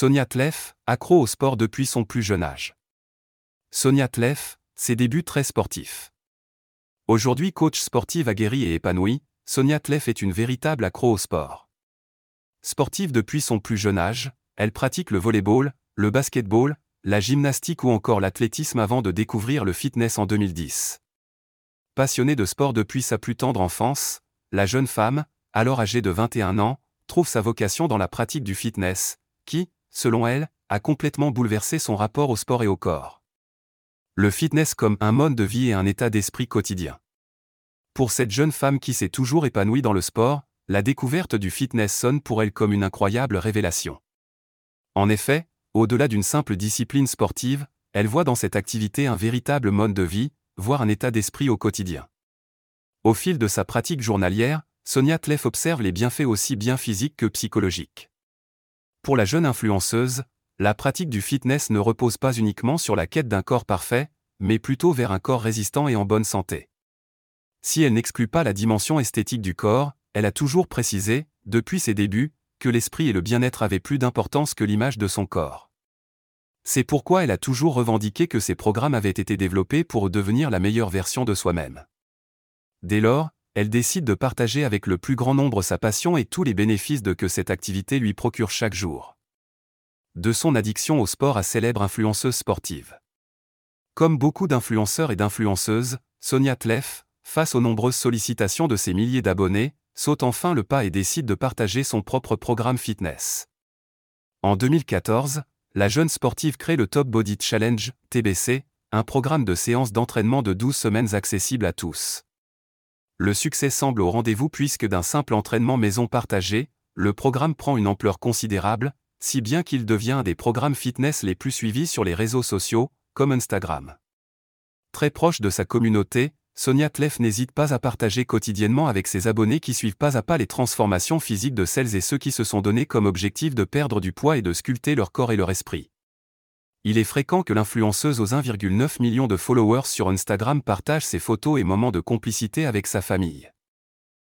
Sonia Tlef, accro au sport depuis son plus jeune âge. Sonia Tlef, ses débuts très sportifs. Aujourd'hui coach sportive aguerrie et épanouie, Sonia Tlef est une véritable accro au sport. Sportive depuis son plus jeune âge, elle pratique le volleyball, le basketball, la gymnastique ou encore l'athlétisme avant de découvrir le fitness en 2010. Passionnée de sport depuis sa plus tendre enfance, la jeune femme, alors âgée de 21 ans, trouve sa vocation dans la pratique du fitness, qui, selon elle, a complètement bouleversé son rapport au sport et au corps. Le fitness comme un mode de vie et un état d'esprit quotidien. Pour cette jeune femme qui s'est toujours épanouie dans le sport, la découverte du fitness sonne pour elle comme une incroyable révélation. En effet, au-delà d'une simple discipline sportive, elle voit dans cette activité un véritable mode de vie, voire un état d'esprit au quotidien. Au fil de sa pratique journalière, Sonia Tlef observe les bienfaits aussi bien physiques que psychologiques. Pour la jeune influenceuse, la pratique du fitness ne repose pas uniquement sur la quête d'un corps parfait, mais plutôt vers un corps résistant et en bonne santé. Si elle n'exclut pas la dimension esthétique du corps, elle a toujours précisé, depuis ses débuts, que l'esprit et le bien-être avaient plus d'importance que l'image de son corps. C'est pourquoi elle a toujours revendiqué que ses programmes avaient été développés pour devenir la meilleure version de soi-même. Dès lors, elle décide de partager avec le plus grand nombre sa passion et tous les bénéfices de que cette activité lui procure chaque jour. De son addiction au sport à célèbre influenceuse sportive. Comme beaucoup d'influenceurs et d'influenceuses, Sonia Tlef, face aux nombreuses sollicitations de ses milliers d'abonnés, saute enfin le pas et décide de partager son propre programme fitness. En 2014, la jeune sportive crée le Top Body Challenge, TBC, un programme de séances d'entraînement de 12 semaines accessible à tous le succès semble au rendez-vous puisque d'un simple entraînement maison partagé, le programme prend une ampleur considérable, si bien qu'il devient un des programmes fitness les plus suivis sur les réseaux sociaux, comme Instagram. Très proche de sa communauté, Sonia Tlef n'hésite pas à partager quotidiennement avec ses abonnés qui suivent pas à pas les transformations physiques de celles et ceux qui se sont donnés comme objectif de perdre du poids et de sculpter leur corps et leur esprit. Il est fréquent que l'influenceuse aux 1,9 million de followers sur Instagram partage ses photos et moments de complicité avec sa famille.